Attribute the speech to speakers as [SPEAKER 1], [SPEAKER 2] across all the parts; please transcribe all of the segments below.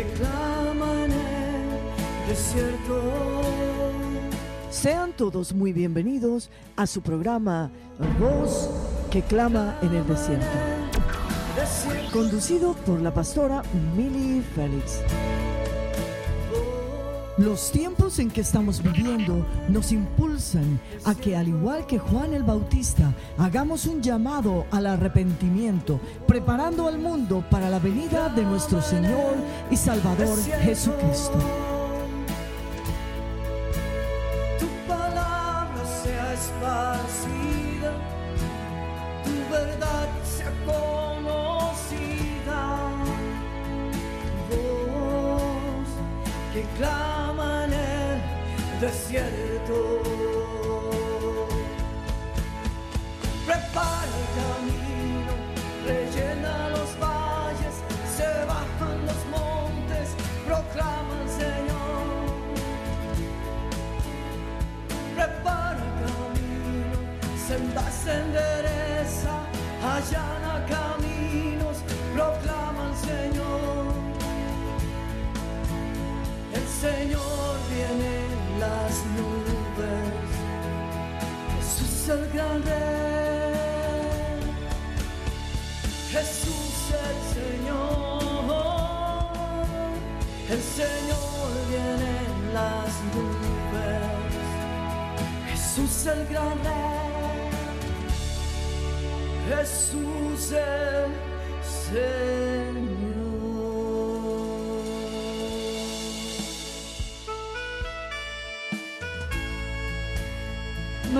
[SPEAKER 1] el desierto.
[SPEAKER 2] Sean todos muy bienvenidos a su programa Voz que clama en el desierto, conducido por la pastora Millie Félix. Los tiempos en que estamos viviendo nos impulsan a que, al igual que Juan el Bautista, hagamos un llamado al arrepentimiento, preparando al mundo para la venida de nuestro Señor y Salvador Jesucristo.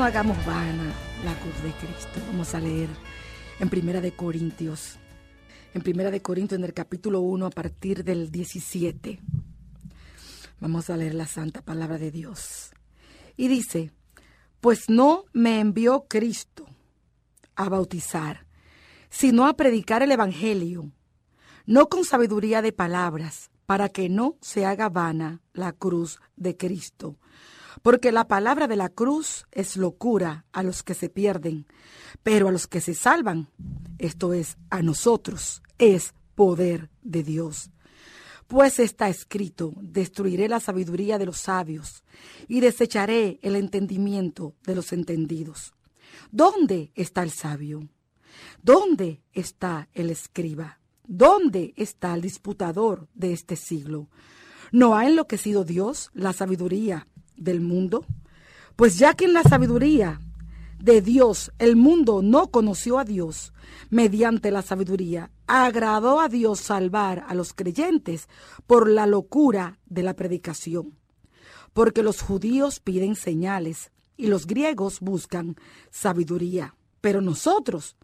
[SPEAKER 3] No hagamos vana la cruz de Cristo. Vamos a leer en Primera de Corintios. En Primera de Corintios, en el capítulo 1, a partir del 17. Vamos a leer la santa palabra de Dios. Y dice, pues no me envió Cristo a bautizar, sino a predicar el Evangelio, no con sabiduría de palabras, para que no se haga vana la cruz de Cristo. Porque la palabra de la cruz es locura a los que se pierden, pero a los que se salvan, esto es, a nosotros, es poder de Dios. Pues está escrito, destruiré la sabiduría de los sabios y desecharé el entendimiento de los entendidos. ¿Dónde está el sabio? ¿Dónde está el escriba? ¿Dónde está el disputador de este siglo? ¿No ha enloquecido Dios la sabiduría del mundo? Pues ya que en la sabiduría de Dios el mundo no conoció a Dios mediante la sabiduría, agradó a Dios salvar a los creyentes por la locura de la predicación. Porque los judíos piden señales y los griegos buscan sabiduría. Pero nosotros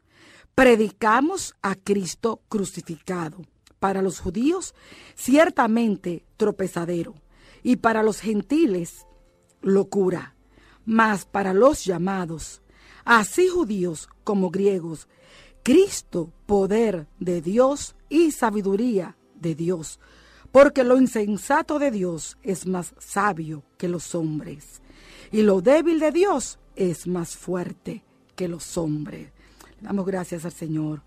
[SPEAKER 3] predicamos a Cristo crucificado. Para los judíos, ciertamente tropezadero, y para los gentiles, locura. Mas para los llamados, así judíos como griegos, Cristo, poder de Dios y sabiduría de Dios, porque lo insensato de Dios es más sabio que los hombres, y lo débil de Dios es más fuerte que los hombres. Damos gracias al Señor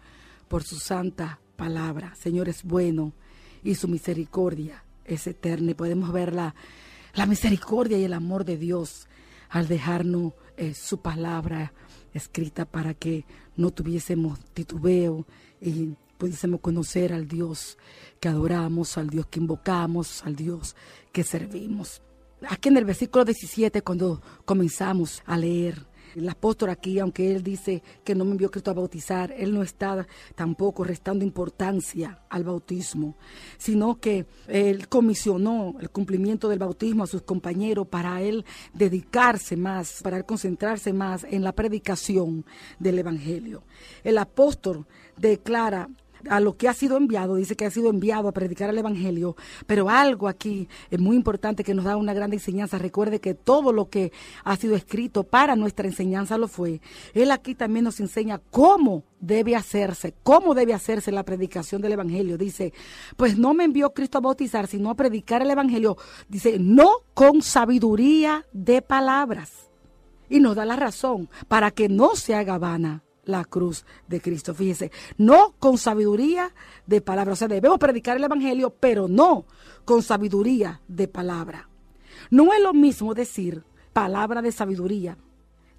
[SPEAKER 3] por su santa palabra. Señor es bueno y su misericordia es eterna. Y podemos ver la, misericordia y el amor de Dios al dejarnos eh, su palabra escrita para que no tuviésemos titubeo y pudiésemos conocer al Dios que adoramos, al Dios que invocamos, al Dios que servimos. Aquí en el versículo 17, cuando comenzamos a leer, el apóstol aquí, aunque él dice que no me envió Cristo a bautizar, él no está tampoco restando importancia al bautismo, sino que él comisionó el cumplimiento del bautismo a sus compañeros para él dedicarse más, para él concentrarse más en la predicación del Evangelio. El apóstol declara a lo que ha sido enviado, dice que ha sido enviado a predicar el Evangelio, pero algo aquí es muy importante que nos da una gran enseñanza. Recuerde que todo lo que ha sido escrito para nuestra enseñanza lo fue. Él aquí también nos enseña cómo debe hacerse, cómo debe hacerse la predicación del Evangelio. Dice, pues no me envió Cristo a bautizar, sino a predicar el Evangelio. Dice, no con sabiduría de palabras. Y nos da la razón para que no se haga vana la cruz de Cristo. Fíjese, no con sabiduría de palabra. O sea, debemos predicar el Evangelio, pero no con sabiduría de palabra. No es lo mismo decir palabra de sabiduría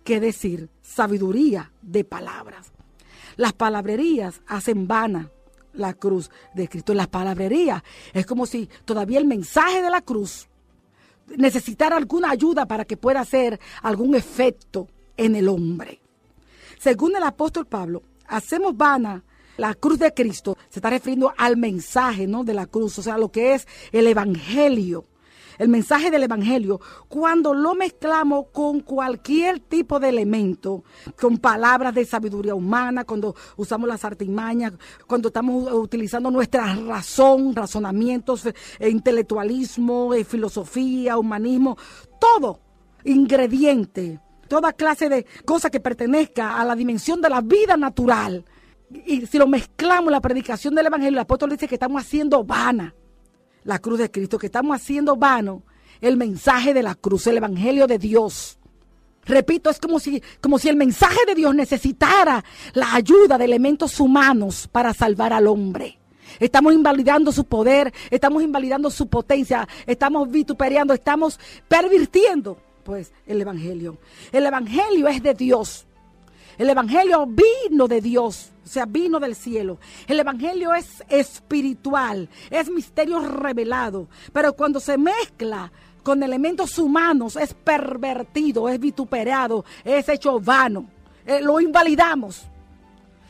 [SPEAKER 3] que decir sabiduría de palabras. Las palabrerías hacen vana la cruz de Cristo. Las palabrerías es como si todavía el mensaje de la cruz necesitara alguna ayuda para que pueda hacer algún efecto en el hombre. Según el apóstol Pablo, hacemos vana la cruz de Cristo. Se está refiriendo al mensaje ¿no? de la cruz, o sea, lo que es el Evangelio el mensaje del Evangelio, cuando lo mezclamos con cualquier tipo de elemento, con palabras de sabiduría humana, cuando usamos las artimañas, cuando estamos utilizando nuestra razón, razonamientos, eh, intelectualismo, eh, filosofía, humanismo, todo ingrediente, toda clase de cosa que pertenezca a la dimensión de la vida natural. Y si lo mezclamos la predicación del Evangelio, el apóstol dice que estamos haciendo vana la cruz de Cristo, que estamos haciendo vano el mensaje de la cruz, el Evangelio de Dios. Repito, es como si, como si el mensaje de Dios necesitara la ayuda de elementos humanos para salvar al hombre. Estamos invalidando su poder, estamos invalidando su potencia, estamos vituperiando, estamos pervirtiendo pues el Evangelio. El Evangelio es de Dios. El Evangelio vino de Dios, o sea, vino del cielo. El Evangelio es espiritual, es misterio revelado. Pero cuando se mezcla con elementos humanos, es pervertido, es vituperado, es hecho vano. Eh, lo invalidamos.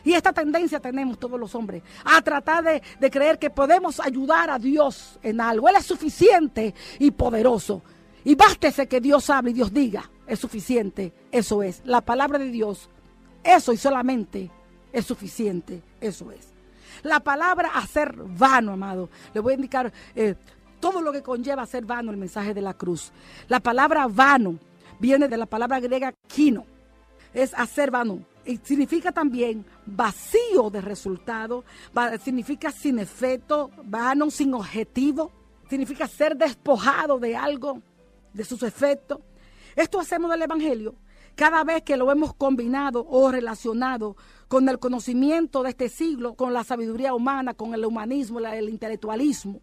[SPEAKER 3] Y esta tendencia tenemos todos los hombres a tratar de, de, creer que podemos ayudar a Dios en algo. Él es suficiente y poderoso. Y bástese que Dios hable y Dios diga, es suficiente. Eso es. La palabra de Dios eso y solamente es suficiente. Eso es. La palabra hacer vano, amado. Le voy a indicar eh, todo lo que conlleva hacer vano el mensaje de la cruz. La palabra vano viene de la palabra griega kino. Es hacer vano. Y significa también vacío de resultado, significa sin efecto, vano, sin objetivo, significa ser despojado de algo, de sus efectos. Esto hacemos del Evangelio cada vez que lo hemos combinado o relacionado con el conocimiento de este siglo, con la sabiduría humana, con el humanismo, el intelectualismo.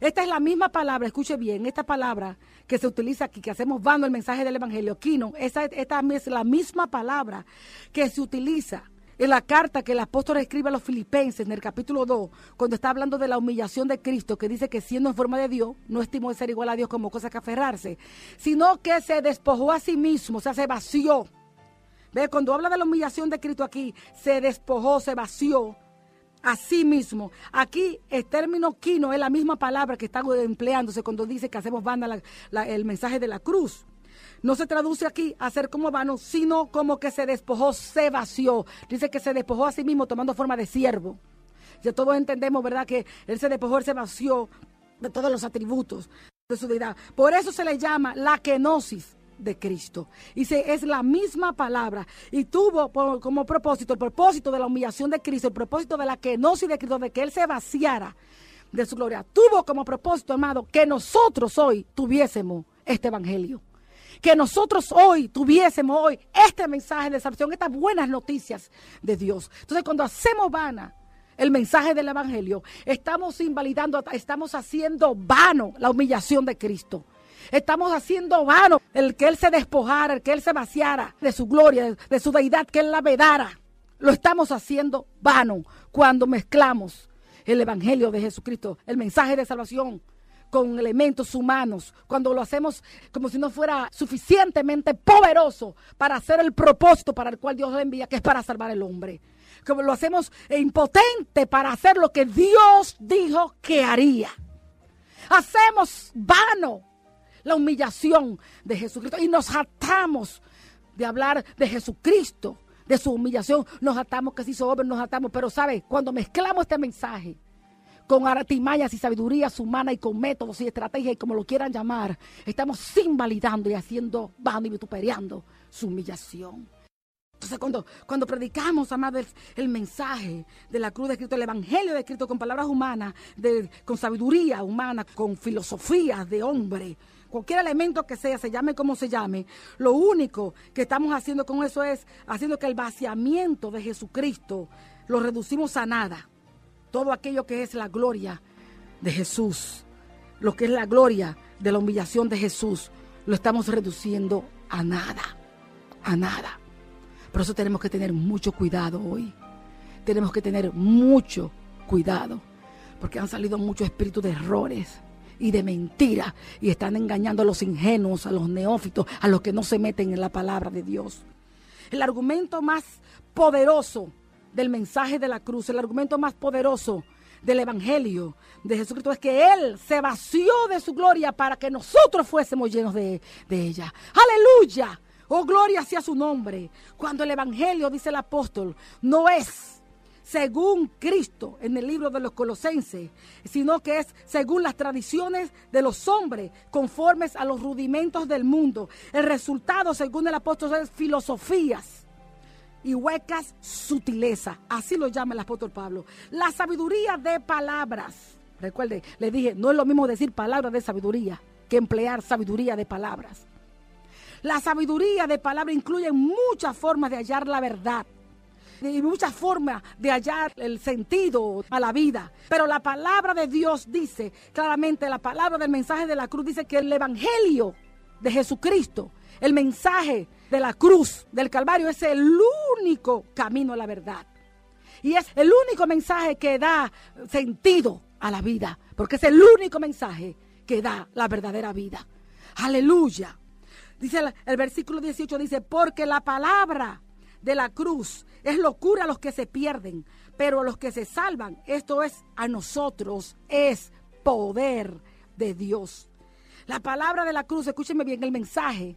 [SPEAKER 3] Esta es la misma palabra, escuche bien, esta palabra que se utiliza aquí, que hacemos vano el mensaje del Evangelio, Kino, esta es la misma palabra que se utiliza en la carta que el apóstol escribe a los filipenses en el capítulo 2, cuando está hablando de la humillación de Cristo, que dice que siendo en forma de Dios, no estimó ser igual a Dios como cosa que aferrarse, sino que se despojó a sí mismo, o sea, se vació. ¿Ve? Cuando habla de la humillación de Cristo aquí, se despojó, se vació a sí mismo. Aquí el término quino es la misma palabra que está empleándose cuando dice que hacemos banda el mensaje de la cruz no se traduce aquí a ser como vano, sino como que se despojó, se vació. Dice que se despojó a sí mismo tomando forma de siervo. Ya todos entendemos, ¿verdad? Que él se despojó, él se vació de todos los atributos de su deidad. Por eso se le llama la kenosis de Cristo. Y se, es la misma palabra. Y tuvo como propósito, el propósito de la humillación de Cristo, el propósito de la kenosis de Cristo, de que Él se vaciara de su gloria. Tuvo como propósito, amado, que nosotros hoy tuviésemos este evangelio que nosotros hoy tuviésemos hoy este mensaje de salvación, estas buenas noticias de Dios. Entonces, cuando hacemos vana el mensaje del Evangelio, estamos invalidando, estamos haciendo vano la humillación de Cristo. Estamos haciendo vano el que Él se despojara, el que Él se vaciara de su gloria, de su deidad, que Él la vedara. Lo estamos haciendo vano cuando mezclamos el Evangelio de Jesucristo, el mensaje de salvación con elementos humanos, cuando lo hacemos como si no fuera suficientemente poderoso para hacer el propósito para el cual Dios lo envía, que es para salvar al hombre. Como lo hacemos impotente para hacer lo que Dios dijo que haría. Hacemos vano la humillación de Jesucristo y nos atamos de hablar de Jesucristo, de su humillación. Nos atamos que se hizo hombre, nos atamos. Pero, ¿sabe? Cuando mezclamos este mensaje con artimañas y sabidurías humanas y con métodos y estrategias y como lo quieran llamar, estamos invalidando y haciendo vano y vituperiando su humillación. Entonces, cuando, cuando predicamos, amados, el, mensaje de la cruz de Cristo, el evangelio de Cristo con palabras humanas, de, con sabiduría humana, con filosofías de hombre, cualquier elemento que sea, se llame como se llame, lo único que estamos haciendo con eso es haciendo que el vaciamiento de Jesucristo lo reducimos a nada. Todo aquello que es la gloria de Jesús, lo que es la gloria de la humillación de Jesús, lo estamos reduciendo a nada, a nada. Por eso tenemos que tener mucho cuidado hoy. Tenemos que tener mucho cuidado, porque han salido muchos espíritus de errores y de mentira y están engañando a los ingenuos, a los neófitos, a los que no se meten en la palabra de Dios. El argumento más poderoso del mensaje de la cruz, el argumento más poderoso del Evangelio de Jesucristo es que Él se vació de su gloria para que nosotros fuésemos llenos de, de ella. Aleluya. Oh, gloria sea su nombre. Cuando el Evangelio, dice el apóstol, no es según Cristo en el libro de los Colosenses, sino que es según las tradiciones de los hombres, conformes a los rudimentos del mundo. El resultado, según el apóstol, es filosofías y huecas sutileza. Así lo llama el apóstol Pablo. La sabiduría de palabras. Recuerde, le dije, no es lo mismo decir palabras de sabiduría que emplear sabiduría de palabras. La sabiduría de palabras incluye muchas formas de hallar la verdad y muchas formas de hallar el sentido a la vida. Pero la palabra de Dios dice claramente, la palabra del mensaje de la cruz dice que el Evangelio de Jesucristo, el mensaje de la cruz, del Calvario, es el único camino a la verdad. Y es el único mensaje que da sentido a la vida, porque es el único mensaje que da la verdadera vida. Aleluya. Dice el, versículo 18, dice, porque la palabra de la cruz es locura a los que se pierden, pero a los que se salvan, esto es a nosotros, es poder de Dios. La palabra de la cruz, escúcheme bien el mensaje.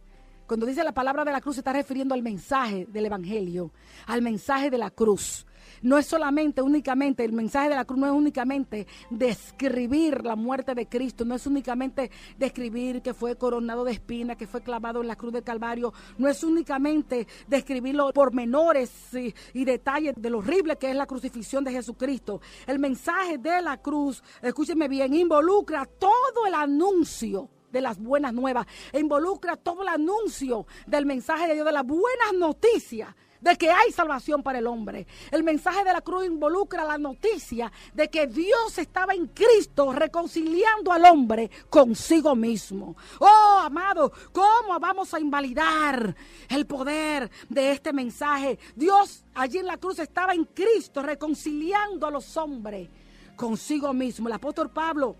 [SPEAKER 3] Cuando dice la palabra de la cruz se está refiriendo al mensaje del Evangelio, al mensaje de la cruz no es solamente, únicamente, el mensaje de la cruz no es únicamente describir la muerte de Cristo, no es únicamente describir que fue coronado de espina, que fue clavado en la cruz del Calvario, no es únicamente describir los pormenores y, y detalles de lo horrible que es la crucifixión de Jesucristo. El mensaje de la cruz, escúcheme bien, involucra todo el anuncio de las buenas nuevas, e involucra todo el anuncio del mensaje de Dios, de las buenas noticias de que hay salvación para el hombre. El mensaje de la cruz involucra la noticia de que Dios estaba en Cristo reconciliando al hombre consigo mismo. Oh, amado, ¿cómo vamos a invalidar el poder de este mensaje? Dios allí en la cruz estaba en Cristo reconciliando a los hombres consigo mismo. El apóstol Pablo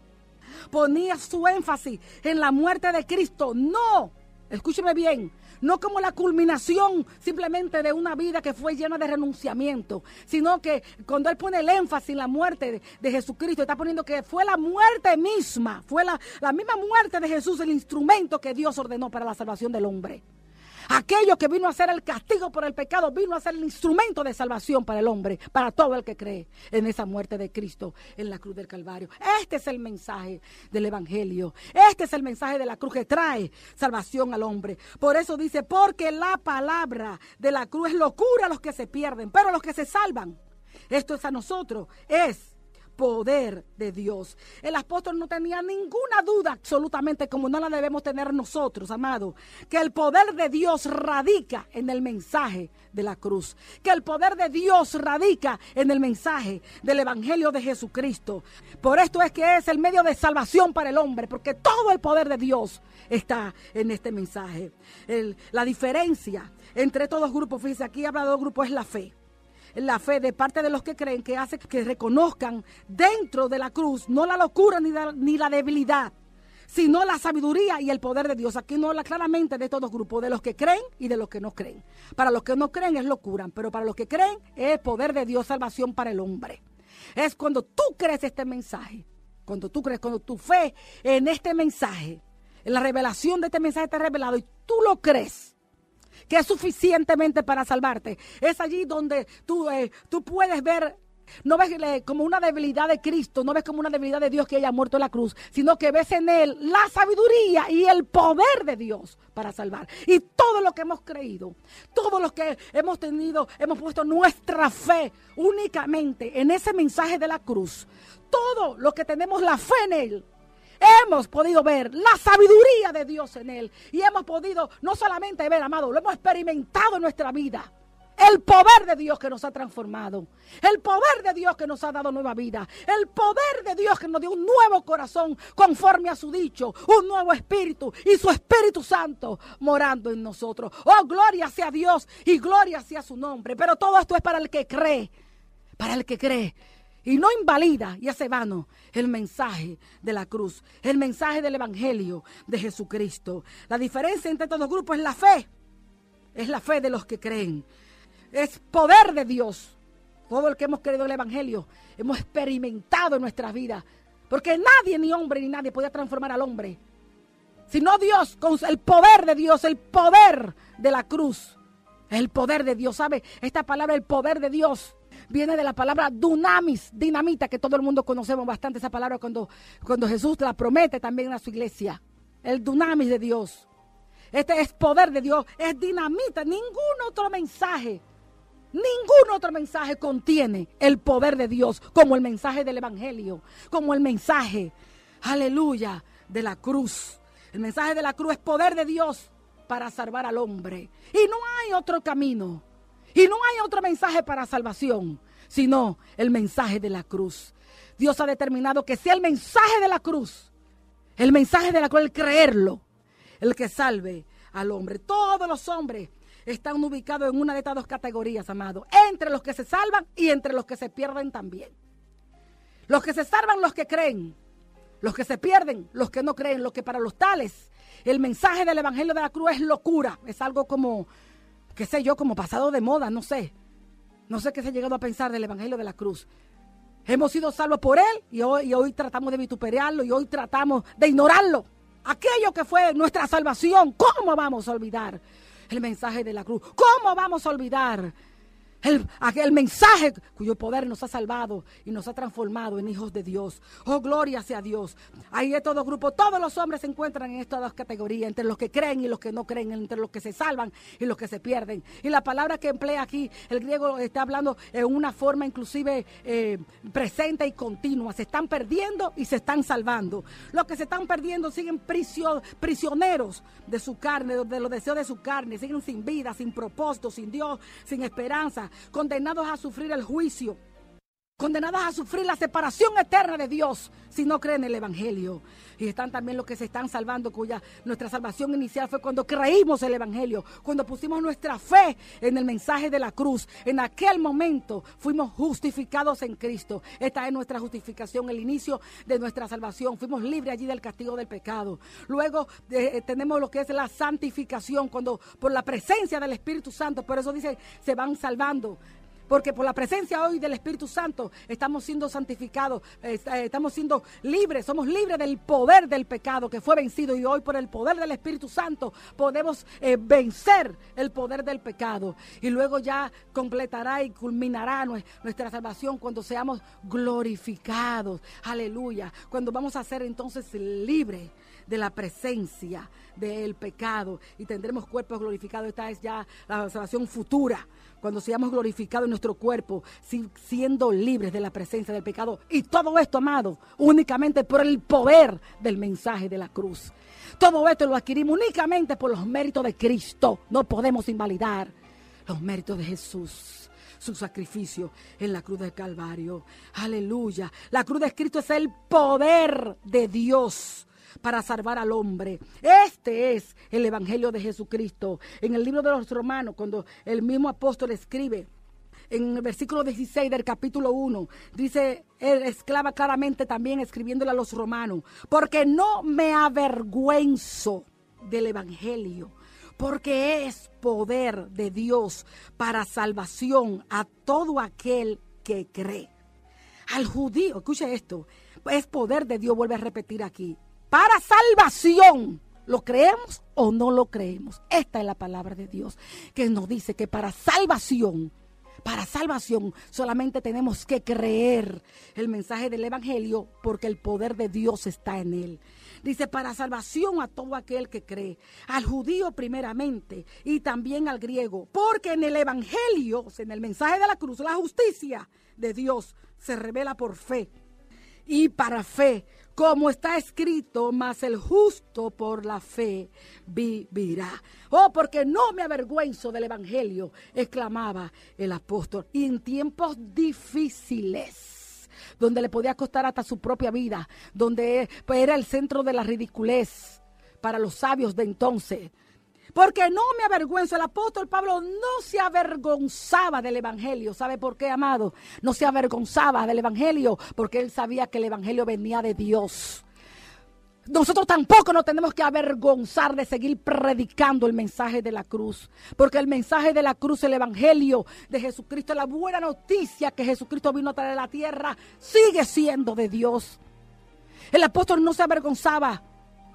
[SPEAKER 3] ponía su énfasis en la muerte de Cristo. No, escúcheme bien, no como la culminación simplemente de una vida que fue llena de renunciamiento, sino que cuando él pone el énfasis en la muerte de, Jesucristo, está poniendo que fue la muerte misma, fue la, la misma muerte de Jesús el instrumento que Dios ordenó para la salvación del hombre. Aquello que vino a ser el castigo por el pecado vino a ser el instrumento de salvación para el hombre, para todo el que cree en esa muerte de Cristo en la cruz del Calvario. Este es el mensaje del Evangelio. Este es el mensaje de la cruz que trae salvación al hombre. Por eso dice, porque la palabra de la cruz es locura a los que se pierden, pero a los que se salvan. Esto es a nosotros, es poder de Dios. El apóstol no tenía ninguna duda absolutamente como no la debemos tener nosotros, amados, que el poder de Dios radica en el mensaje de la cruz, que el poder de Dios radica en el mensaje del Evangelio de Jesucristo. Por esto es que es el medio de salvación para el hombre, porque todo el poder de Dios está en este mensaje. la diferencia entre todos los grupos, fíjense, aquí habla de dos grupos, es la fe la fe de parte de los que creen que hace que reconozcan dentro de la cruz no la locura ni la, ni la debilidad, sino la sabiduría y el poder de Dios. Aquí no habla claramente de estos dos grupos, de los que creen y de los que no creen. Para los que no creen es locura, pero para los que creen es poder de Dios, salvación para el hombre. Es cuando tú crees este mensaje, cuando tú crees, cuando tu fe en este mensaje, en la revelación de este mensaje está revelado y tú lo crees que es suficientemente para salvarte. Es allí donde tú, eh, tú puedes ver no ves como una debilidad de Cristo, no ves como una debilidad de Dios que haya muerto en la cruz, sino que ves en Él la sabiduría y el poder de Dios para salvar. Y todo lo que hemos creído, todo lo que hemos tenido, hemos puesto nuestra fe únicamente en ese mensaje de la cruz. Todo lo que tenemos la fe en Él, hemos podido ver la sabiduría de Dios en él. Y hemos podido no solamente ver, amado, lo hemos experimentado en nuestra vida. El poder de Dios que nos ha transformado. El poder de Dios que nos ha dado nueva vida. El poder de Dios que nos dio un nuevo corazón conforme a su dicho. Un nuevo espíritu y su Espíritu Santo morando en nosotros. Oh, gloria sea Dios y gloria sea su nombre. Pero todo esto es para el que cree. Para el que cree. Y no invalida y hace vano el mensaje de la cruz. El mensaje del Evangelio de Jesucristo. La diferencia entre estos dos grupos es la fe. Es la fe de los que creen es poder de Dios. Todo el que hemos creído en el Evangelio, hemos experimentado en nuestras vidas. Porque nadie, ni hombre, ni nadie podía transformar al hombre. Sino Dios, con el poder de Dios, el poder de la cruz. El poder de Dios, ¿sabe? Esta palabra, el poder de Dios, viene de la palabra dunamis, dinamita, que todo el mundo conocemos bastante esa palabra cuando, cuando Jesús la promete también a su iglesia. El dunamis de Dios. Este es poder de Dios, es dinamita, ningún otro mensaje Ningún otro mensaje contiene el poder de Dios como el mensaje del Evangelio, como el mensaje, aleluya, de la cruz. El mensaje de la cruz es poder de Dios para salvar al hombre. Y no hay otro camino. Y no hay otro mensaje para salvación, sino el mensaje de la cruz. Dios ha determinado que sea el mensaje de la cruz, el mensaje de la cruz, el creerlo, el que salve al hombre. Todos los hombres están ubicados en una de estas dos categorías, amado. Entre los que se salvan y entre los que se pierden también. Los que se salvan, los que creen. Los que se pierden, los que no creen. Los que para los tales, el mensaje del Evangelio de la Cruz es locura. Es algo como, qué sé yo, como pasado de moda, no sé. No sé qué se ha llegado a pensar del Evangelio de la Cruz. Hemos sido salvos por Él y hoy, y hoy tratamos de vituperarlo y hoy tratamos de ignorarlo. Aquello que fue nuestra salvación, ¿cómo vamos a olvidar? el mensaje de la cruz. ¿Cómo vamos a olvidar el, aquel mensaje cuyo poder nos ha salvado y nos ha transformado en hijos de Dios. Oh, gloria sea Dios. Ahí es todo grupo. Todos los hombres se encuentran en estas dos categorías, entre los que creen y los que no creen, entre los que se salvan y los que se pierden. Y la palabra que emplea aquí, el griego está hablando en una forma inclusive eh, presente y continua. Se están perdiendo y se están salvando. Los que se están perdiendo siguen prisioneros de su carne, de los deseos de su carne. Siguen sin vida, sin propósito, sin Dios, sin esperanza condenados a sufrir el juicio, condenados a sufrir la separación eterna de Dios si no creen en el Evangelio. Y están también los que se están salvando, cuya nuestra salvación inicial fue cuando creímos el Evangelio, cuando pusimos nuestra fe en el mensaje de la cruz. En aquel momento fuimos justificados en Cristo. Esta es nuestra justificación, el inicio de nuestra salvación. Fuimos libres allí del castigo del pecado. Luego eh, tenemos lo que es la santificación, cuando por la presencia del Espíritu Santo, por eso dice, se van salvando. Porque por la presencia hoy del Espíritu Santo estamos siendo santificados, eh, estamos siendo libres, somos libres del poder del pecado que fue vencido y hoy por el poder del Espíritu Santo podemos eh, vencer el poder del pecado. Y luego ya completará y culminará nuestra salvación cuando seamos glorificados. Aleluya. Cuando vamos a ser entonces libres de la presencia del pecado y tendremos cuerpos glorificados. Esta es ya la salvación futura cuando seamos glorificados en nuestro cuerpo, siendo libres de la presencia del pecado. Y todo esto, amado, únicamente por el poder del mensaje de la cruz. Todo esto lo adquirimos únicamente por los méritos de Cristo. No podemos invalidar los méritos de Jesús su sacrificio en la cruz del Calvario. Aleluya. La cruz de Cristo es el poder de Dios para salvar al hombre. Este es el Evangelio de Jesucristo. En el libro de los Romanos, cuando el mismo apóstol escribe, en el versículo 16 del capítulo 1, dice, él esclava claramente también escribiéndole a los romanos, porque no me avergüenzo del Evangelio, porque es poder de Dios para salvación a todo aquel que cree. Al judío, escuche esto, es poder de Dios, vuelve a repetir aquí, para salvación. ¿Lo creemos o no lo creemos? Esta es la palabra de Dios que nos dice que para salvación, para salvación solamente tenemos que creer el mensaje del Evangelio porque el poder de Dios está en él. Dice, para salvación a todo aquel que cree, al judío primeramente y también al griego, porque en el Evangelio, en el mensaje de la cruz, la justicia de Dios se revela por fe y para fe como está escrito, mas el justo por la fe vivirá. Oh, porque no me avergüenzo del Evangelio, exclamaba el apóstol. Y en tiempos difíciles, donde le podía costar hasta su propia vida, donde era el centro de la ridiculez para los sabios de entonces, porque no me avergüenzo. El apóstol Pablo no se avergonzaba del Evangelio. ¿Sabe por qué, amado? No se avergonzaba del Evangelio porque él sabía que el Evangelio venía de Dios. Nosotros tampoco nos tenemos que avergonzar de seguir predicando el mensaje de la cruz, porque el mensaje de la cruz, el Evangelio de Jesucristo, la buena noticia que Jesucristo vino a traer a la tierra, sigue siendo de Dios. El apóstol no se avergonzaba,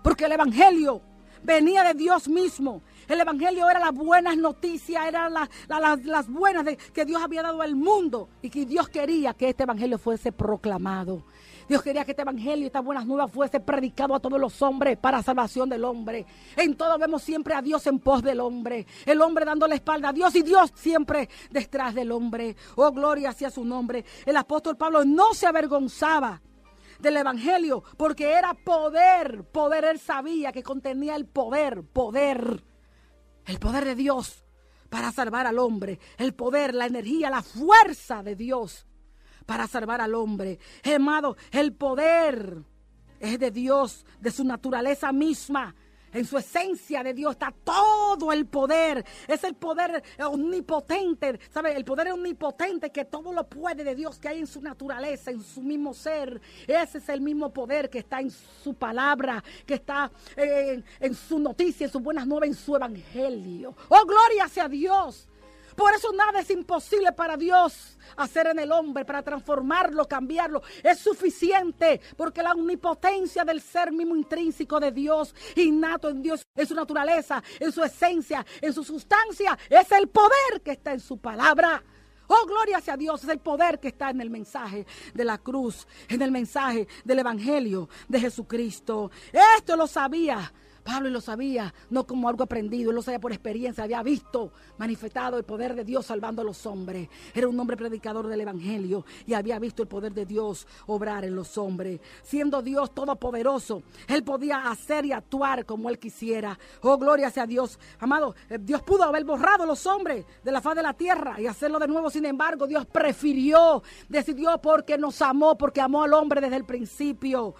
[SPEAKER 3] porque el Evangelio venía de Dios mismo. El Evangelio era las buenas noticias, eran las, buenas de, que Dios había dado al mundo y que Dios quería que este Evangelio fuese proclamado. Dios quería que este evangelio y estas buenas nuevas fuese predicado a todos los hombres para salvación del hombre. En todo vemos siempre a Dios en pos del hombre. El hombre dando la espalda a Dios y Dios siempre detrás del hombre. Oh, gloria hacia su nombre. El apóstol Pablo no se avergonzaba del Evangelio, porque era poder, poder, él sabía que contenía el poder, poder, el poder de Dios para salvar al hombre, el poder, la energía, la fuerza de Dios para salvar al hombre. Amado, el poder es de Dios, de su naturaleza misma. En su esencia de Dios está todo el poder. Es el poder omnipotente. ¿Sabe? El poder omnipotente que todo lo puede de Dios que hay en su naturaleza, en su mismo ser. Ese es el mismo poder que está en su palabra, que está en, en su noticia, en sus buenas nuevas, en su evangelio. Oh, gloria sea Dios. Por eso nada es imposible para Dios hacer en el hombre, para transformarlo, cambiarlo. Es suficiente porque la omnipotencia del ser mismo intrínseco de Dios, innato en Dios, en su naturaleza, en su esencia, en su sustancia, es el poder que está en su palabra. Oh, gloria sea Dios, es el poder que está en el mensaje de la cruz, en el mensaje del Evangelio de Jesucristo. Esto lo sabía Pablo lo sabía, no como algo aprendido, él lo sabía por experiencia, había visto manifestado el poder de Dios salvando a los hombres. Era un hombre predicador del Evangelio y había visto el poder de Dios obrar en los hombres. Siendo Dios todopoderoso, él podía hacer y actuar como él quisiera. Oh, gloria sea Dios. Amado, eh, Dios pudo haber borrado a los hombres de la faz de la tierra y hacerlo de nuevo. Sin embargo, Dios prefirió, decidió porque nos amó, porque amó al hombre desde el principio.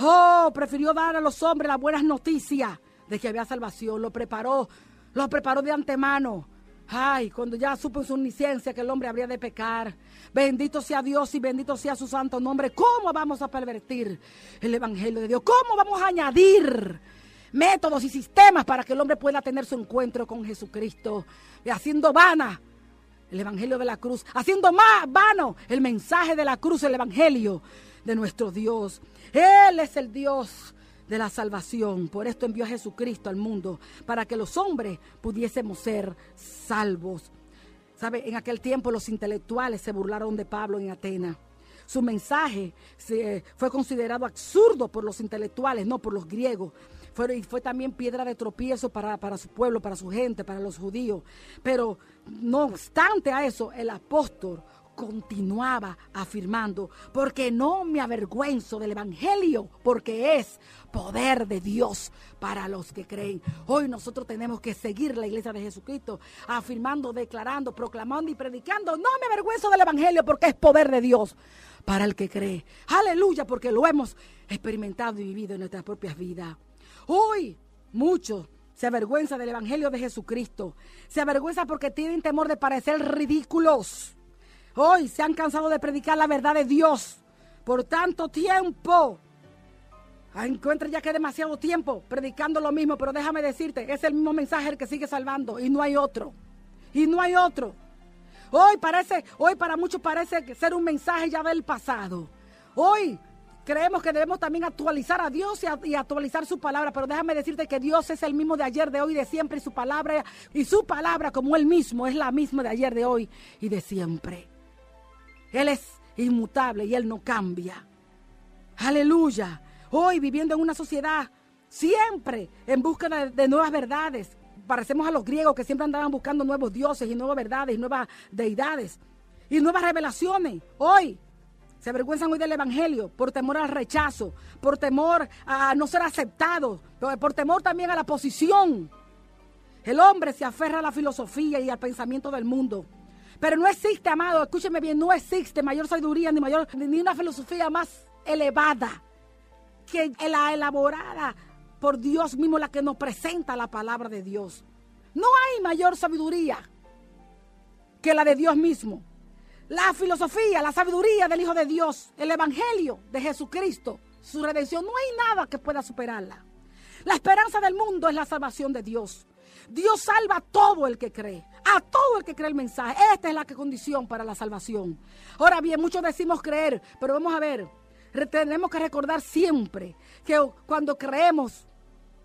[SPEAKER 3] Oh, prefirió dar a los hombres las buenas noticias de que había salvación. Lo preparó, lo preparó de antemano. Ay, cuando ya supo en su omnisciencia que el hombre habría de pecar. Bendito sea Dios y bendito sea su santo nombre. ¿Cómo vamos a pervertir el Evangelio de Dios? ¿Cómo vamos a añadir métodos y sistemas para que el hombre pueda tener su encuentro con Jesucristo? Y haciendo vana el Evangelio de la cruz, haciendo más vano el mensaje de la cruz, el Evangelio de nuestro Dios. Él es el Dios de la salvación. Por esto envió a Jesucristo al mundo, para que los hombres pudiésemos ser salvos. ¿Sabe? En aquel tiempo los intelectuales se burlaron de Pablo en Atenas. Su mensaje fue considerado absurdo por los intelectuales, no por los griegos. Fue, y fue también piedra de tropiezo para, para su pueblo, para su gente, para los judíos. Pero no obstante a eso, el apóstol continuaba afirmando, porque no me avergüenzo del Evangelio, porque es poder de Dios para los que creen. Hoy nosotros tenemos que seguir la iglesia de Jesucristo, afirmando, declarando, proclamando y predicando. No me avergüenzo del Evangelio, porque es poder de Dios para el que cree. Aleluya, porque lo hemos experimentado y vivido en nuestras propias vidas. Hoy muchos se avergüenza del Evangelio de Jesucristo. Se avergüenza porque tienen temor de parecer ridículos. Hoy se han cansado de predicar la verdad de Dios por tanto tiempo. Ah, encuentra ya que demasiado tiempo predicando lo mismo, pero déjame decirte, es el mismo mensaje el que sigue salvando y no hay otro. Y no hay otro. Hoy parece, hoy para muchos parece ser un mensaje ya del pasado. Hoy creemos que debemos también actualizar a Dios y, actualizar su palabra, pero déjame decirte que Dios es el mismo de ayer, de hoy de siempre, y su palabra, y su palabra como él mismo es la misma de ayer, de hoy y de siempre. Él es inmutable y Él no cambia. Aleluya. Hoy viviendo en una sociedad siempre en búsqueda de, nuevas verdades. Parecemos a los griegos que siempre andaban buscando nuevos dioses y nuevas verdades y nuevas deidades y nuevas revelaciones. Hoy Se avergüenzan hoy del Evangelio por temor al rechazo, por temor a no ser aceptados, por temor también a la posición. El hombre se aferra a la filosofía y al pensamiento del mundo. Pero no existe, amado, escúcheme bien, no existe mayor sabiduría ni mayor ni una filosofía más elevada que la elaborada por Dios mismo, la que nos presenta la palabra de Dios. No hay mayor sabiduría que la de Dios mismo. La filosofía, la sabiduría del Hijo de Dios, el Evangelio de Jesucristo, su redención, no hay nada que pueda superarla. La esperanza del mundo es la salvación de Dios. Dios salva a todo el que cree, a todo el que cree el mensaje. Esta es la condición para la salvación. Ahora bien, muchos decimos creer, pero vamos a ver, tenemos que recordar siempre que cuando creemos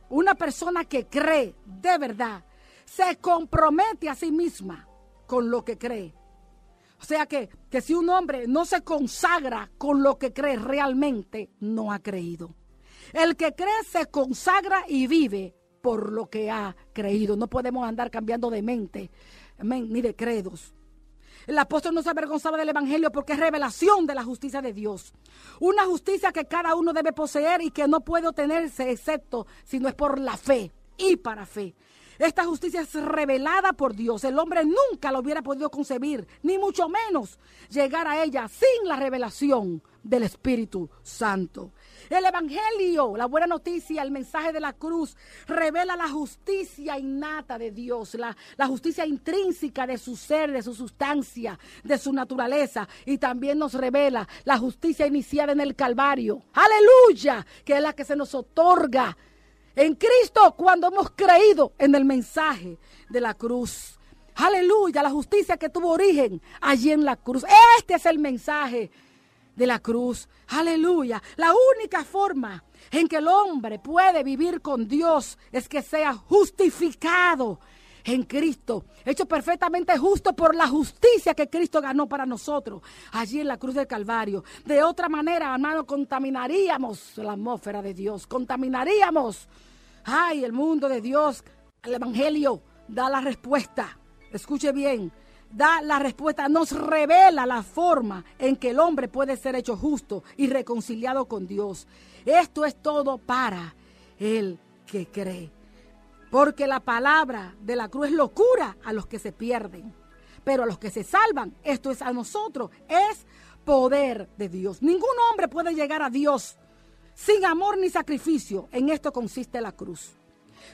[SPEAKER 3] una persona que cree de verdad se compromete a sí misma con lo que cree. O sea que, que si un hombre no se consagra con lo que cree realmente, no ha creído. El que cree se consagra y vive por lo que ha creído. No podemos andar cambiando de mente, ni de credos. El apóstol no se avergonzaba del Evangelio porque es revelación de la justicia de Dios. Una justicia que cada uno debe poseer y que no puede obtenerse excepto si no es por la fe y para fe. Esta justicia es revelada por Dios. El hombre nunca lo hubiera podido concebir, ni mucho menos llegar a ella sin la revelación del Espíritu Santo. El Evangelio, la buena noticia, el mensaje de la cruz, revela la justicia innata de Dios, la, justicia intrínseca de su ser, de su sustancia, de su naturaleza. Y también nos revela la justicia iniciada en el Calvario. Aleluya, que es la que se nos otorga en Cristo cuando hemos creído en el mensaje de la cruz. Aleluya, la justicia que tuvo origen allí en la cruz. Este es el mensaje de la cruz. Aleluya. La única forma en que el hombre puede vivir con Dios es que sea justificado en Cristo, hecho perfectamente justo por la justicia que Cristo ganó para nosotros allí en la cruz del Calvario. De otra manera, hermano, contaminaríamos la atmósfera de Dios, contaminaríamos, ay, el mundo de Dios. El Evangelio da la respuesta. Escuche bien, da la respuesta, nos revela la forma en que el hombre puede ser hecho justo y reconciliado con Dios. Esto es todo para el que cree. Porque la palabra de la cruz es locura a los que se pierden. Pero a los que se salvan, esto es a nosotros, es poder de Dios. Ningún hombre puede llegar a Dios sin amor ni sacrificio. En esto consiste la cruz.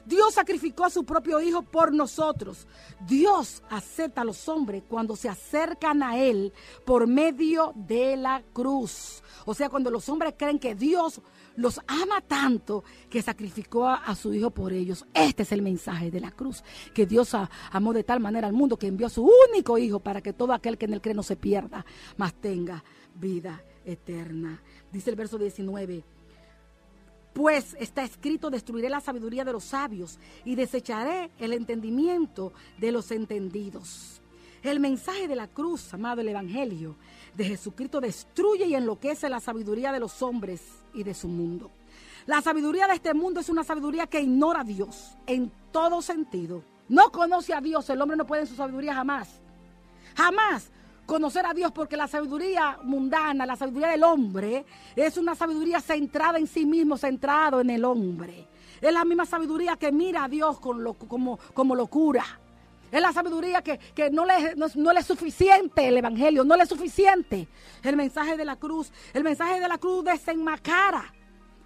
[SPEAKER 3] Dios sacrificó a su propio Hijo por nosotros. Dios acepta a los hombres cuando se acercan a Él por medio de la cruz. O sea, cuando los hombres creen que Dios los ama tanto que sacrificó a, su Hijo por ellos. Este es el mensaje de la cruz, que Dios amó de tal manera al mundo que envió a su único Hijo para que todo aquel que en él cree no se pierda, mas tenga vida eterna. Dice el verso 19 pues está escrito, destruiré la sabiduría de los sabios y desecharé el entendimiento de los entendidos. El mensaje de la cruz, amado el Evangelio de Jesucristo, destruye y enloquece la sabiduría de los hombres y de su mundo. La sabiduría de este mundo es una sabiduría que ignora a Dios en todo sentido. No conoce a Dios, el hombre no puede en su sabiduría jamás. Jamás conocer a Dios porque la sabiduría mundana, la sabiduría del hombre, es una sabiduría centrada en sí mismo, centrado en el hombre. Es la misma sabiduría que mira a Dios con como, como locura. Es la sabiduría que, no, le, no, le es suficiente el Evangelio, no le es suficiente el mensaje de la cruz. El mensaje de la cruz desenmacara,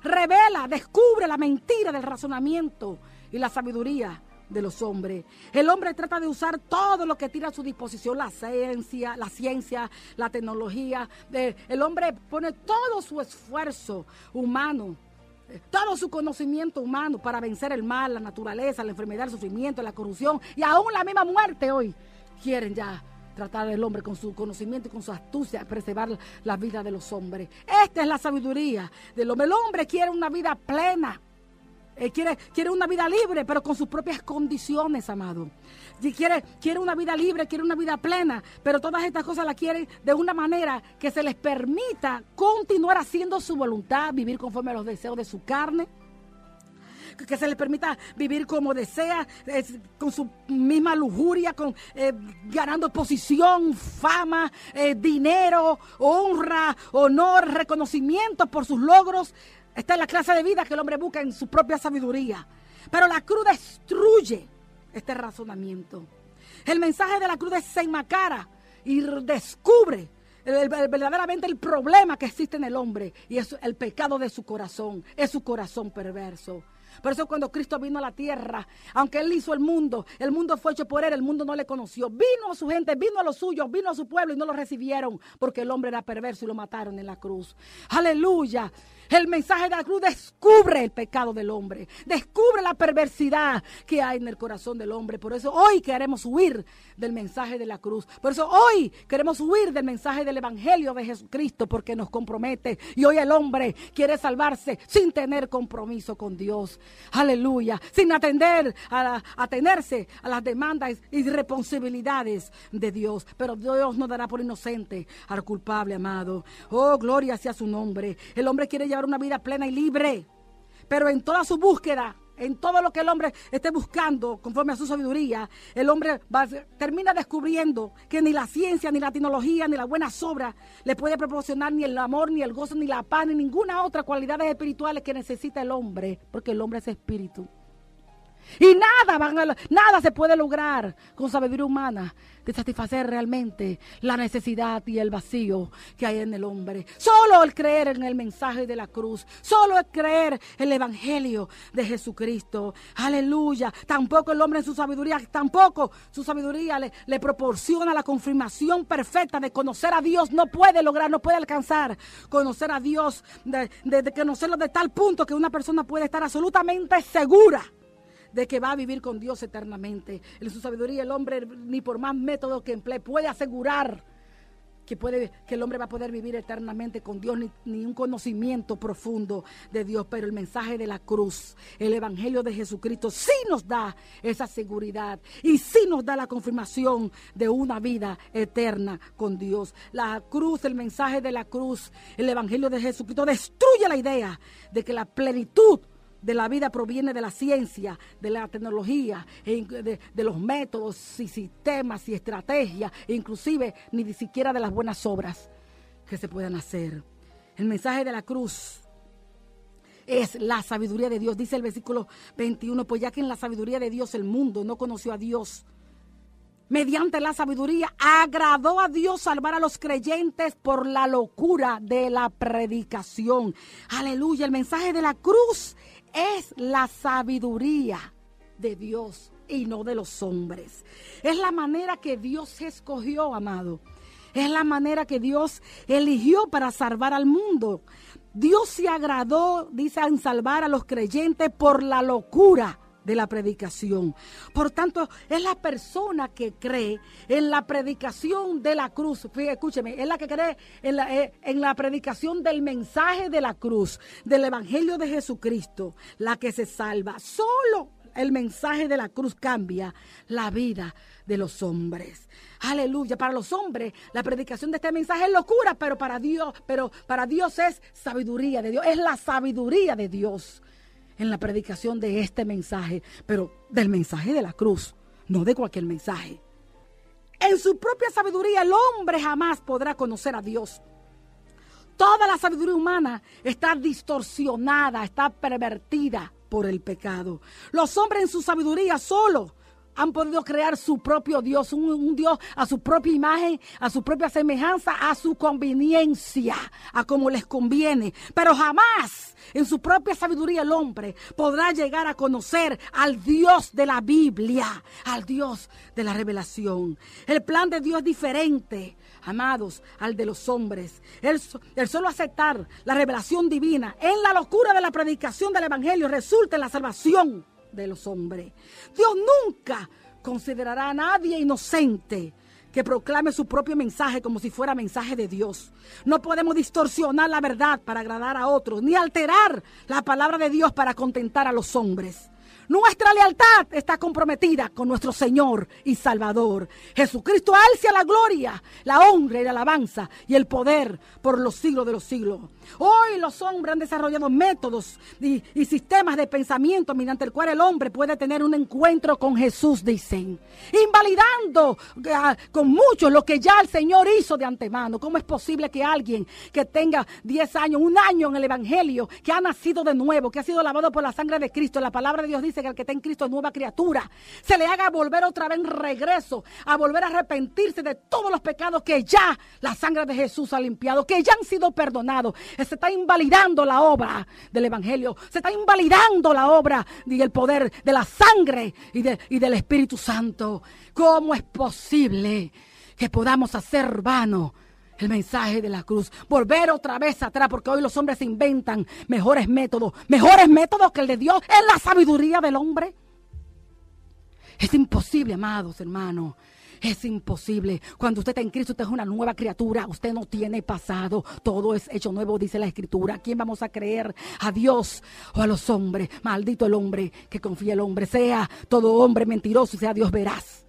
[SPEAKER 3] revela, descubre la mentira del razonamiento y la sabiduría de los hombres. El hombre trata de usar todo lo que tira a su disposición, la ciencia, la ciencia, la tecnología. Eh, el hombre pone todo su esfuerzo humano, eh, todo su conocimiento humano para vencer el mal, la naturaleza, la enfermedad, el sufrimiento, la corrupción y aún la misma muerte hoy. Quieren ya tratar al hombre con su conocimiento y con su astucia, preservar la vida de los hombres. Esta es la sabiduría del hombre. El hombre quiere una vida plena eh, quiere, quiere una vida libre, pero con sus propias condiciones, amado. quiere, quiere una vida libre, quiere una vida plena, pero todas estas cosas las quieren de una manera que se les permita continuar haciendo su voluntad, vivir conforme a los deseos de su carne, que se les permita vivir como desea, con su misma lujuria, con, eh, ganando posición, fama, eh, dinero, honra, honor, reconocimiento por sus logros. Esta es la clase de vida que el hombre busca en su propia sabiduría. Pero la cruz destruye este razonamiento. El mensaje de la cruz desenmacara y descubre verdaderamente el problema que existe en el hombre y es el pecado de su corazón, es su corazón perverso. Por eso cuando Cristo vino a la tierra, aunque Él hizo el mundo, el mundo fue hecho por Él, el mundo no le conoció. Vino a su gente, vino a los suyos, vino a su pueblo y no lo recibieron porque el hombre era perverso y lo mataron en la cruz. Aleluya. El mensaje de la cruz descubre el pecado del hombre, descubre la perversidad que hay en el corazón del hombre. Por eso hoy queremos huir del mensaje de la cruz. Por eso hoy queremos huir del mensaje del Evangelio de Jesucristo porque nos compromete. Y hoy el hombre quiere salvarse sin tener compromiso con Dios. Aleluya. Sin atender a, atenerse a las demandas y responsabilidades de Dios. Pero Dios no dará por inocente al culpable, amado. Oh, gloria sea su nombre. El hombre quiere llevar una vida plena y libre. Pero en toda su búsqueda, en todo lo que el hombre esté buscando, conforme a su sabiduría, el hombre termina descubriendo que ni la ciencia, ni la tecnología, ni la buena sobra le puede proporcionar ni el amor, ni el gozo, ni la paz, ni ninguna otra cualidades espirituales que necesita el hombre, porque el hombre es espíritu. Y nada, van nada se puede lograr con sabiduría humana de satisfacer realmente la necesidad y el vacío que hay en el hombre. Solo el creer en el mensaje de la cruz, solo el creer en el evangelio de Jesucristo. Aleluya. Tampoco el hombre en su sabiduría, tampoco su sabiduría le, proporciona la confirmación perfecta de conocer a Dios. No puede lograr, no puede alcanzar conocer a Dios, de, de conocerlo de tal punto que una persona puede estar absolutamente segura de que va a vivir con Dios eternamente. En su sabiduría el hombre, ni por más métodos que emplee, puede asegurar que, puede, que el hombre va a poder vivir eternamente con Dios, ni, un conocimiento profundo de Dios. Pero el mensaje de la cruz, el Evangelio de Jesucristo, sí nos da esa seguridad y sí nos da la confirmación de una vida eterna con Dios. La cruz, el mensaje de la cruz, el Evangelio de Jesucristo destruye la idea de que la plenitud de la vida proviene de la ciencia, de la tecnología, e de, los métodos y sistemas y estrategias, e inclusive ni siquiera de las buenas obras que se puedan hacer. El mensaje de la cruz es la sabiduría de Dios. Dice el versículo 21, pues ya que en la sabiduría de Dios el mundo no conoció a Dios, mediante la sabiduría agradó a Dios salvar a los creyentes por la locura de la predicación. Aleluya, el mensaje de la cruz es la sabiduría de Dios y no de los hombres. Es la manera que Dios escogió, amado. Es la manera que Dios eligió para salvar al mundo. Dios se agradó, dice, en salvar a los creyentes por la locura de la predicación. Por tanto, es la persona que cree en la predicación de la cruz. Fíjate, escúcheme, es la que cree en la, eh, en la predicación del mensaje de la cruz, del Evangelio de Jesucristo, la que se salva. Solo el mensaje de la cruz cambia la vida de los hombres. Aleluya. Para los hombres, la predicación de este mensaje es locura, pero para Dios, pero para Dios es sabiduría de Dios. Es la sabiduría de Dios en la predicación de este mensaje, pero del mensaje de la cruz, no de cualquier mensaje. En su propia sabiduría el hombre jamás podrá conocer a Dios. Toda la sabiduría humana está distorsionada, está pervertida por el pecado. Los hombres en su sabiduría solo han podido crear su propio Dios, un, Dios a su propia imagen, a su propia semejanza, a su conveniencia, a como les conviene. Pero jamás en su propia sabiduría el hombre podrá llegar a conocer al Dios de la Biblia, al Dios de la revelación. El plan de Dios es diferente, amados, al de los hombres. El, el solo aceptar la revelación divina en la locura de la predicación del Evangelio resulta en la salvación de los hombres. Dios nunca considerará a nadie inocente que proclame su propio mensaje como si fuera mensaje de Dios. No podemos distorsionar la verdad para agradar a otros, ni alterar la palabra de Dios para contentar a los hombres. Nuestra lealtad está comprometida con nuestro Señor y Salvador. Jesucristo alce a la gloria, la honra y la alabanza y el poder por los siglos de los siglos. Hoy los hombres han desarrollado métodos y, sistemas de pensamiento mediante el cual el hombre puede tener un encuentro con Jesús, dicen, invalidando ah, con mucho lo que ya el Señor hizo de antemano. ¿Cómo es posible que alguien que tenga 10 años, un año en el Evangelio, que ha nacido de nuevo, que ha sido lavado por la sangre de Cristo, la palabra de Dios dice que el que está en Cristo es nueva criatura, se le haga volver otra vez en regreso, a volver a arrepentirse de todos los pecados que ya la sangre de Jesús ha limpiado, que ya han sido perdonados? Se está invalidando la obra del Evangelio, se está invalidando la obra y el poder de la sangre y, de, y del Espíritu Santo. ¿Cómo es posible que podamos hacer vano? El mensaje de la cruz. Volver otra vez atrás, porque hoy los hombres inventan mejores métodos, mejores métodos que el de Dios en la sabiduría del hombre. Es imposible, amados hermanos. Es imposible. Cuando usted está en Cristo, usted es una nueva criatura. Usted no tiene pasado. Todo es hecho nuevo, dice la Escritura. ¿A quién vamos a creer? ¿A Dios o a los hombres? Maldito el hombre que confía el hombre. Sea todo hombre mentiroso sea Dios verás.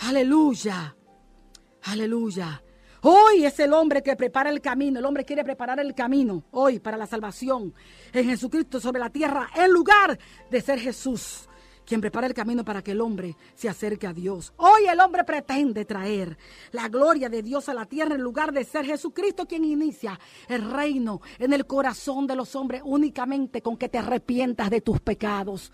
[SPEAKER 3] Aleluya. Aleluya. Hoy es el hombre que prepara el camino. El hombre quiere preparar el camino hoy para la salvación en Jesucristo sobre la tierra en lugar de ser Jesús quien prepara el camino para que el hombre se acerque a Dios. Hoy el hombre pretende traer la gloria de Dios a la tierra en lugar de ser Jesucristo quien inicia el reino en el corazón de los hombres únicamente con que te arrepientas de tus pecados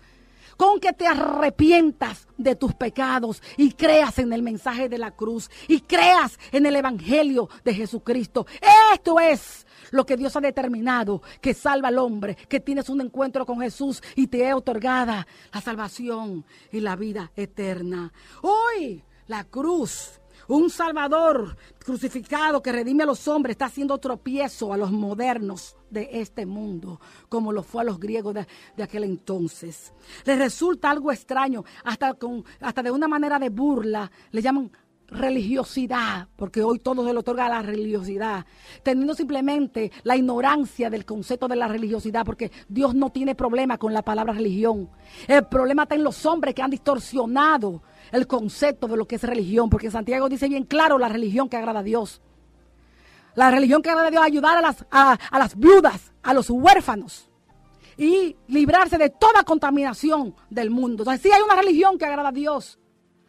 [SPEAKER 3] con que te arrepientas de tus pecados y creas en el mensaje de la cruz y creas en el Evangelio de Jesucristo. Esto es lo que Dios ha determinado, que salva al hombre, que tienes un encuentro con Jesús y te he otorgada la salvación y la vida eterna. Hoy la cruz un Salvador crucificado que redime a los hombres está haciendo tropiezo a los modernos de este mundo, como lo fue a los griegos de, aquel entonces. Les resulta algo extraño, hasta, con, hasta de una manera de burla, le llaman religiosidad, porque hoy todo se le otorga a la religiosidad, teniendo simplemente la ignorancia del concepto de la religiosidad, porque Dios no tiene problema con la palabra religión. El problema está en los hombres que han distorsionado el concepto de lo que es religión, porque Santiago dice bien claro la religión que agrada a Dios. La religión que agrada a Dios ayudar a las, a, las viudas, a los huérfanos y librarse de toda contaminación del mundo. Entonces sí hay una religión que agrada a Dios,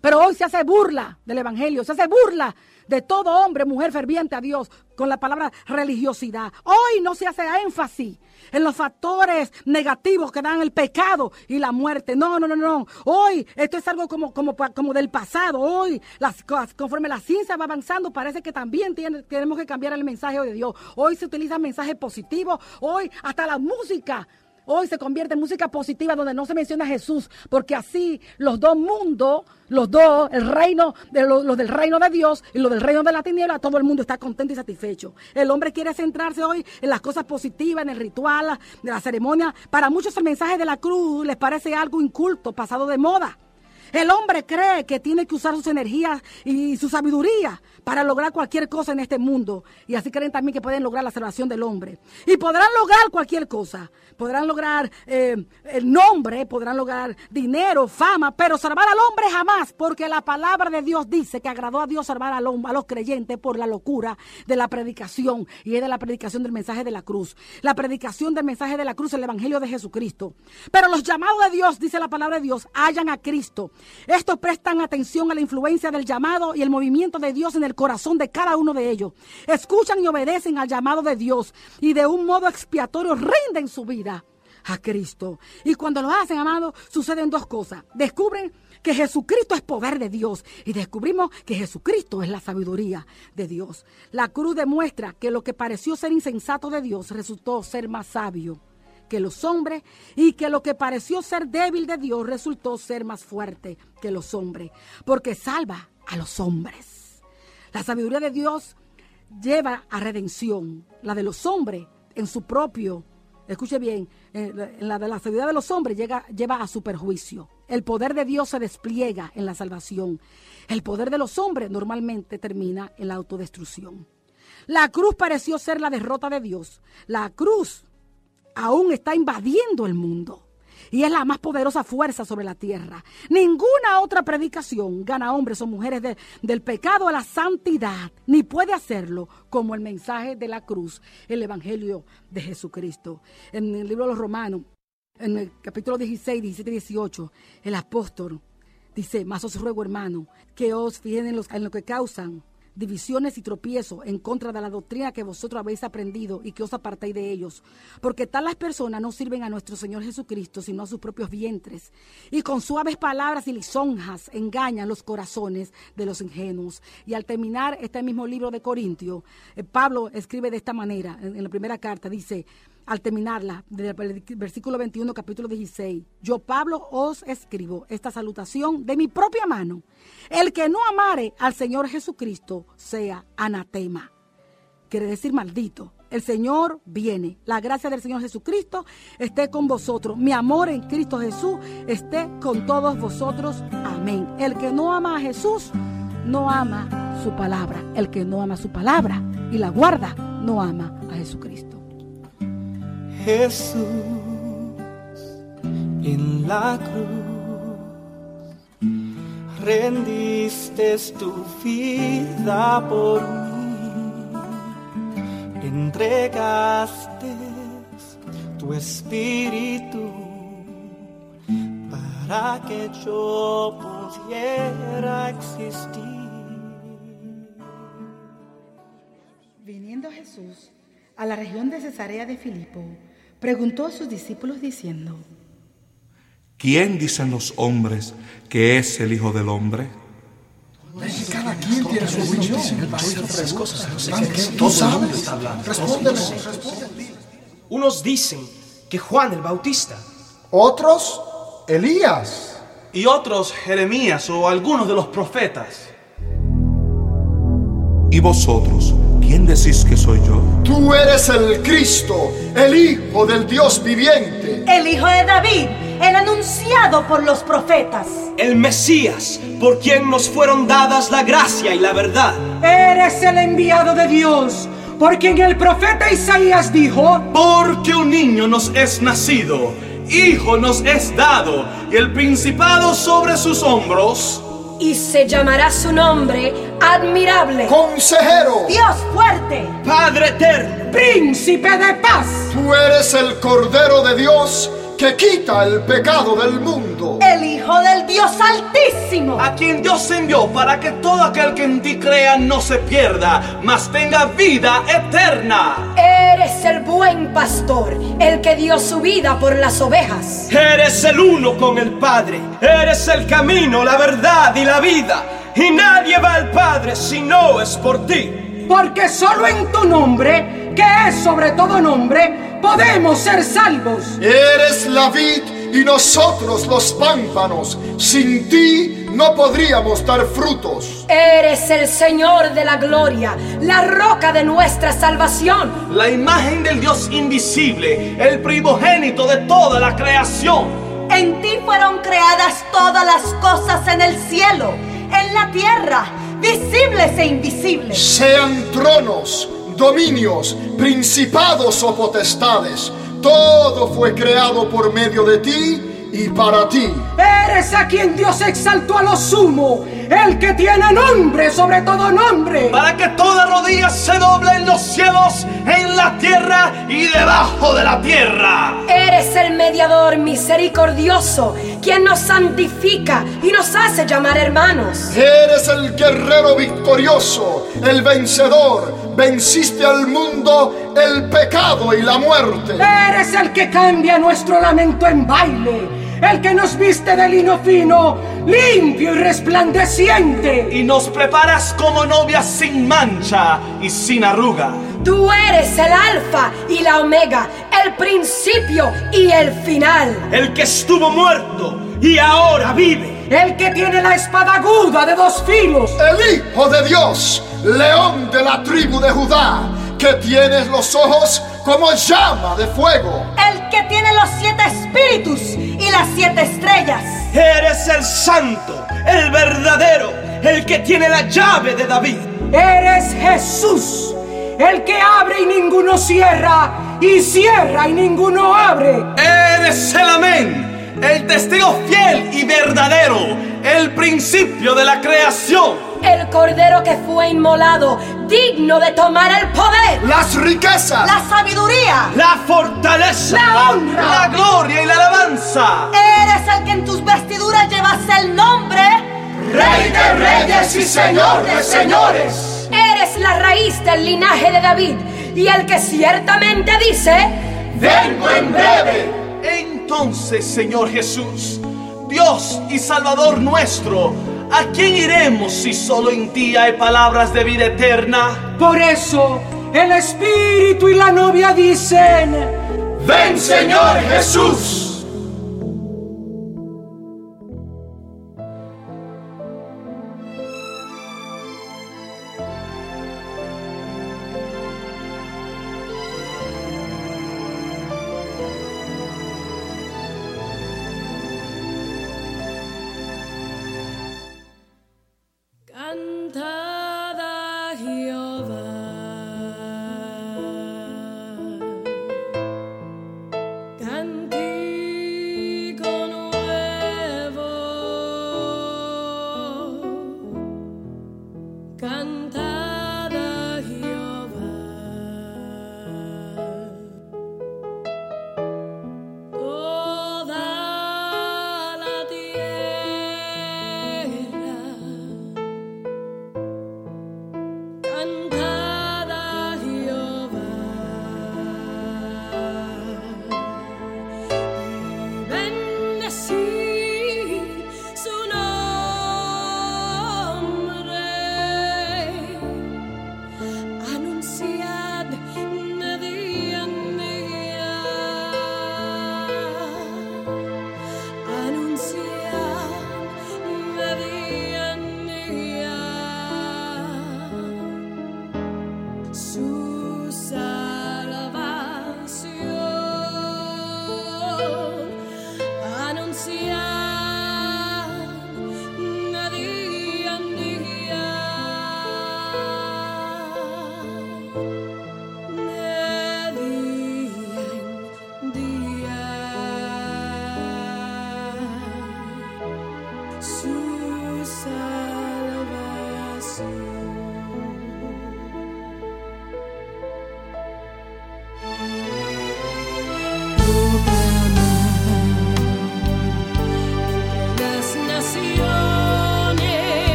[SPEAKER 3] pero hoy se hace burla del Evangelio, se hace burla de todo hombre, mujer ferviente a Dios con la palabra religiosidad. Hoy no se hace énfasis en los factores negativos que dan el pecado y la muerte. No, no, no, no. Hoy esto es algo como, como, como del pasado. Hoy, las, conforme la ciencia va avanzando, parece que también tenemos que cambiar el mensaje de Dios. Hoy se utiliza mensajes positivos. Hoy hasta la música Hoy se convierte en música positiva donde no se menciona a Jesús, porque así los dos mundos, los dos, el reino, de los, del reino de Dios y los del reino de la tiniebla, todo el mundo está contento y satisfecho. El hombre quiere centrarse hoy en las cosas positivas, en el ritual, de la ceremonia. Para muchos el mensaje de la cruz les parece algo inculto, pasado de moda. El hombre cree que tiene que usar sus energías y su sabiduría para lograr cualquier cosa en este mundo. Y así creen también que pueden lograr la salvación del hombre. Y podrán lograr cualquier cosa. Podrán lograr eh, el nombre, podrán lograr dinero, fama, pero salvar al hombre jamás, porque la palabra de Dios dice que agradó a Dios salvar al hombre, a los creyentes por la locura de la predicación. Y es de la predicación del mensaje de la cruz. La predicación del mensaje de la cruz, el Evangelio de Jesucristo. Pero los llamados de Dios, dice la palabra de Dios, hallan a Cristo. Estos prestan atención a la influencia del llamado y el movimiento de Dios en el corazón de cada uno de ellos. Escuchan y obedecen al llamado de Dios y de un modo expiatorio rinden su vida a Cristo. Y cuando lo hacen, amado, suceden dos cosas. Descubren que Jesucristo es poder de Dios y descubrimos que Jesucristo es la sabiduría de Dios. La cruz demuestra que lo que pareció ser insensato de Dios resultó ser más sabio que los hombres y que lo que pareció ser débil de Dios resultó ser más fuerte que los hombres, porque salva a los hombres. La sabiduría de Dios lleva a redención, la de los hombres en su propio, escuche bien, en la de la sabiduría de los hombres llega, lleva a su perjuicio. El poder de Dios se despliega en la salvación. El poder de los hombres normalmente termina en la autodestrucción. La cruz pareció ser la derrota de Dios. La cruz aún está invadiendo el mundo. Y es la más poderosa fuerza sobre la tierra. Ninguna otra predicación gana hombres o mujeres de- del pecado a la santidad, ni puede hacerlo como el mensaje de la cruz, el Evangelio de Jesucristo. En el libro de los Romanos, en el capítulo 16, 17 y 18, el apóstol dice, más os ruego hermano, que os fijen en lo que causan divisiones y tropiezos en contra de la doctrina que vosotros habéis aprendido y que os apartéis de ellos. Porque tales personas no sirven a nuestro Señor Jesucristo, sino a sus propios vientres. Y con suaves palabras y lisonjas engañan los corazones de los ingenuos. Y al terminar este mismo libro de Corintios, eh, Pablo escribe de esta manera, en la primera carta, dice, al terminarla, del versículo 21, capítulo 16, yo Pablo os escribo esta salutación de mi propia mano. El que no amare al Señor Jesucristo sea anatema. Quiere decir maldito. El Señor viene. La gracia del Señor Jesucristo esté con vosotros. Mi amor en Cristo Jesús esté con todos vosotros. Amén. El que no ama a Jesús no ama su palabra. El que no ama su palabra y la guarda no ama a Jesucristo.
[SPEAKER 1] Jesús en la cruz rendiste tu vida por mí, entregaste tu espíritu para que yo pudiera existir.
[SPEAKER 3] Viniendo Jesús a la región de Cesarea de Filipo, preguntó a sus discípulos diciendo,
[SPEAKER 4] ¿Quién dicen los hombres que es el Hijo del Hombre?
[SPEAKER 5] Cada quien tiene su opinión. Tú sabes. Respóndeme.
[SPEAKER 6] Unos dicen que Juan el Bautista
[SPEAKER 5] Otros, Elías.
[SPEAKER 7] y otros Jeremías o algunos de los profetas.
[SPEAKER 4] ¿Y vosotros? ¿Quién decís que soy yo?
[SPEAKER 5] Tú eres el Cristo, el Hijo del Dios viviente.
[SPEAKER 8] el hijo de David, el anunciado por los profetas.
[SPEAKER 6] el Mesías, por quien nos fueron dadas la gracia y la verdad.
[SPEAKER 9] Eres el enviado de Dios, por quien el profeta Isaías dijo,
[SPEAKER 7] Porque un niño nos es nacido, hijo nos es dado, y el principado sobre sus hombros.
[SPEAKER 8] Y se llamará su nombre admirable,
[SPEAKER 5] Consejero,
[SPEAKER 8] Dios fuerte,
[SPEAKER 6] Padre eterno,
[SPEAKER 9] príncipe de paz.
[SPEAKER 5] tú eres el Cordero de Dios que quita el pecado del mundo.
[SPEAKER 8] el hijo del Dios altísimo.
[SPEAKER 7] A quien Dios envió para que todo aquel que en ti crea no se pierda, mas tenga vida eterna.
[SPEAKER 8] Eres el buen pastor, el que dio su vida por las ovejas.
[SPEAKER 6] eres el uno con el Padre, eres el camino, la verdad y la vida. Y nadie va al Padre si no es por ti.
[SPEAKER 9] Porque solo en tu nombre, que es sobre todo nombre, podemos ser salvos.
[SPEAKER 5] Eres la vid y nosotros los pámpanos. Sin ti no podríamos dar frutos.
[SPEAKER 8] Eres el Señor de la gloria, la roca de nuestra salvación.
[SPEAKER 7] La imagen del Dios invisible, el primogénito de toda la creación.
[SPEAKER 8] En ti fueron creadas todas las cosas en el cielo, en la tierra, visibles e invisibles.
[SPEAKER 5] Sean tronos, dominios, principados o potestades. Todo fue creado por medio de ti y para ti.
[SPEAKER 9] Eres a quien Dios exaltó a lo sumo, el que tiene nombre sobre todo nombre.
[SPEAKER 7] Para que toda rodilla se doble en los cielos, en la tierra y debajo de la tierra.
[SPEAKER 8] Eres el mediador misericordioso, quien nos santifica y nos hace llamar hermanos.
[SPEAKER 5] Eres el guerrero victorioso, el vencedor. Venciste al mundo, el pecado y la muerte.
[SPEAKER 9] Eres el que cambia nuestro lamento en baile, el que nos viste de lino fino, limpio y resplandeciente.
[SPEAKER 7] Y nos preparas como novia sin mancha y sin arruga.
[SPEAKER 8] Tú eres el alfa y la omega, el principio y el final.
[SPEAKER 6] El que estuvo muerto y ahora vive.
[SPEAKER 9] El que tiene la espada aguda de dos filos.
[SPEAKER 5] El Hijo de Dios, león de la tribu de Judá, que tienes los ojos como llama de fuego.
[SPEAKER 8] El que tiene los siete espíritus y las siete estrellas.
[SPEAKER 6] Eres el santo, el verdadero, el que tiene la llave de David.
[SPEAKER 9] Eres Jesús, el que abre y ninguno cierra, y cierra y ninguno abre.
[SPEAKER 7] Eres el amén, el testigo fiel y verdadero, el principio de la creación.
[SPEAKER 8] El cordero que fue inmolado, digno de tomar el poder.
[SPEAKER 10] Las riquezas.
[SPEAKER 11] La sabiduría.
[SPEAKER 12] La fortaleza.
[SPEAKER 8] La honra.
[SPEAKER 12] La gloria y la alabanza.
[SPEAKER 11] Eres el que en tus vestiduras llevas el nombre.
[SPEAKER 9] Rey de reyes y Señor de señores.
[SPEAKER 8] Eres la raíz del linaje de David y el que ciertamente dice,
[SPEAKER 9] vengo en breve.
[SPEAKER 7] Entonces, Señor Jesús, Dios y Salvador nuestro, ¿a quién iremos si solo en ti hay palabras de vida eterna?
[SPEAKER 9] Por eso, el Espíritu y la novia dicen,
[SPEAKER 10] ven Señor Jesús.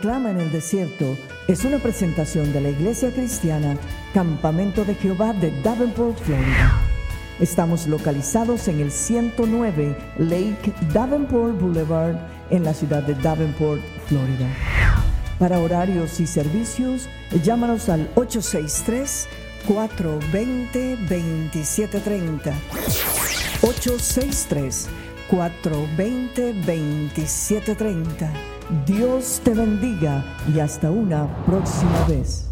[SPEAKER 2] Clama en el desierto es una presentación de la Iglesia Cristiana Campamento de Jehová de Davenport, Florida. Estamos localizados en el 109 Lake Davenport Boulevard en la ciudad de Davenport, Florida. Para horarios y servicios, llámanos al 863 420 2730. 863 420-2730. Dios te bendiga y hasta una próxima vez.